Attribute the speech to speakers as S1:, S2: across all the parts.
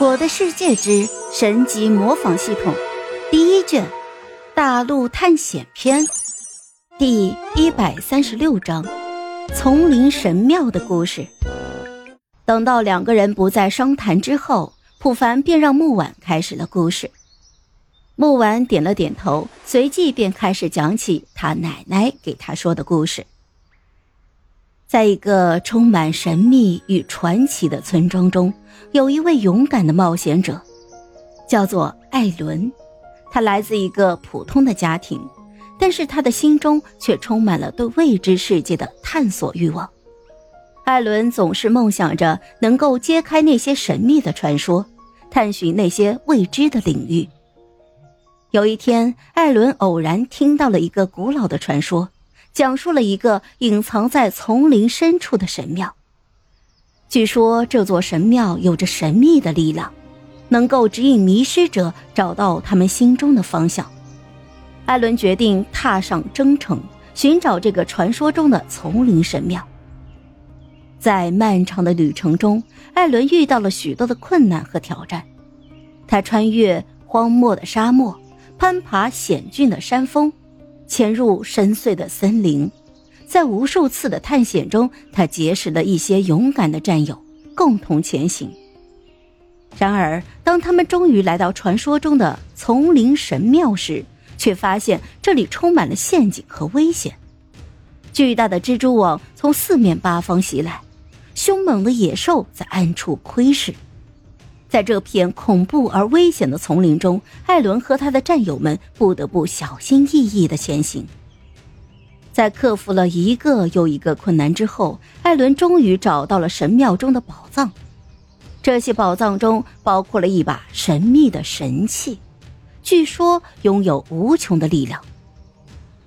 S1: 我的世界之神级模仿系统第一卷大陆探险篇第一百三十六章丛林神庙的故事。等到两个人不再商谈之后，普凡便让木婉开始了故事。木婉点了点头，随即便开始讲起他奶奶给他说的故事。在一个充满神秘与传奇的村庄中，有一位勇敢的冒险者，叫做艾伦。他来自一个普通的家庭，但是他的心中却充满了对未知世界的探索欲望。艾伦总是梦想着能够揭开那些神秘的传说，探寻那些未知的领域。有一天，艾伦偶然听到了一个古老的传说。讲述了一个隐藏在丛林深处的神庙。据说这座神庙有着神秘的力量，能够指引迷失者找到他们心中的方向。艾伦决定踏上征程，寻找这个传说中的丛林神庙。在漫长的旅程中，艾伦遇到了许多的困难和挑战。他穿越荒漠的沙漠，攀爬险峻的山峰。潜入深邃的森林，在无数次的探险中，他结识了一些勇敢的战友，共同前行。然而，当他们终于来到传说中的丛林神庙时，却发现这里充满了陷阱和危险。巨大的蜘蛛网从四面八方袭来，凶猛的野兽在暗处窥视。在这片恐怖而危险的丛林中，艾伦和他的战友们不得不小心翼翼的前行。在克服了一个又一个困难之后，艾伦终于找到了神庙中的宝藏。这些宝藏中包括了一把神秘的神器，据说拥有无穷的力量。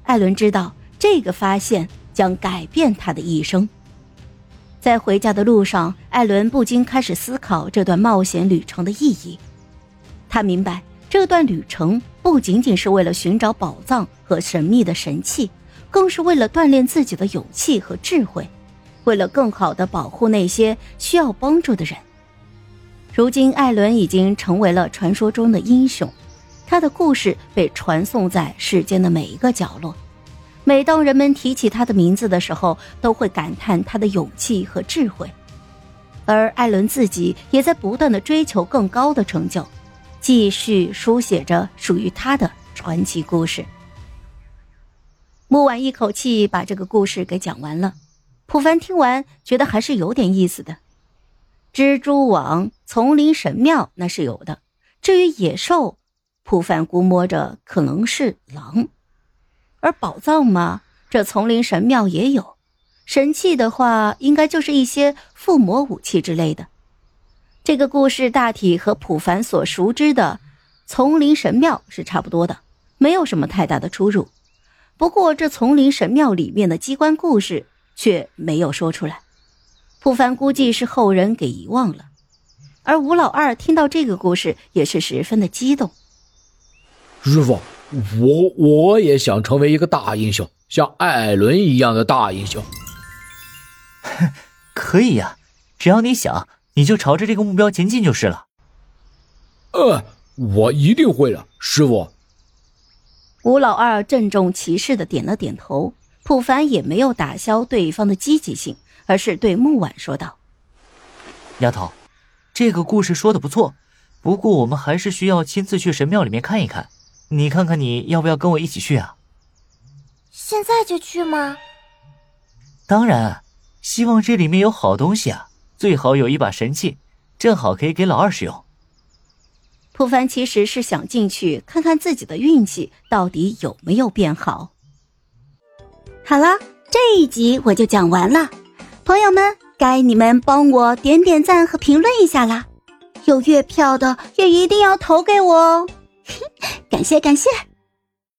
S1: 艾伦知道这个发现将改变他的一生。在回家的路上，艾伦不禁开始思考这段冒险旅程的意义。他明白，这段旅程不仅仅是为了寻找宝藏和神秘的神器，更是为了锻炼自己的勇气和智慧，为了更好的保护那些需要帮助的人。如今，艾伦已经成为了传说中的英雄，他的故事被传颂在世间的每一个角落。每当人们提起他的名字的时候，都会感叹他的勇气和智慧，而艾伦自己也在不断的追求更高的成就，继续书写着属于他的传奇故事。木婉一口气把这个故事给讲完了，普凡听完觉得还是有点意思的。蜘蛛网、丛林神庙那是有的，至于野兽，普凡估摸着可能是狼。而宝藏嘛，这丛林神庙也有；神器的话，应该就是一些附魔武器之类的。这个故事大体和普凡所熟知的丛林神庙是差不多的，没有什么太大的出入。不过，这丛林神庙里面的机关故事却没有说出来，普凡估计是后人给遗忘了。而吴老二听到这个故事，也是十分的激动。
S2: 师傅。我我也想成为一个大英雄，像艾伦一样的大英雄。
S3: 可以呀，只要你想，你就朝着这个目标前进就是了。
S2: 呃，我一定会的，师傅。
S1: 吴老二郑重其事的点了点头。普凡也没有打消对方的积极性，而是对木婉说道：“
S3: 丫头，这个故事说的不错，不过我们还是需要亲自去神庙里面看一看。”你看看，你要不要跟我一起去啊？
S4: 现在就去吗？
S3: 当然，希望这里面有好东西啊，最好有一把神器，正好可以给老二使用。
S1: 普凡其实是想进去看看自己的运气到底有没有变好。好了，这一集我就讲完了，朋友们，该你们帮我点点赞和评论一下啦，有月票的也一定要投给我哦。感谢感谢。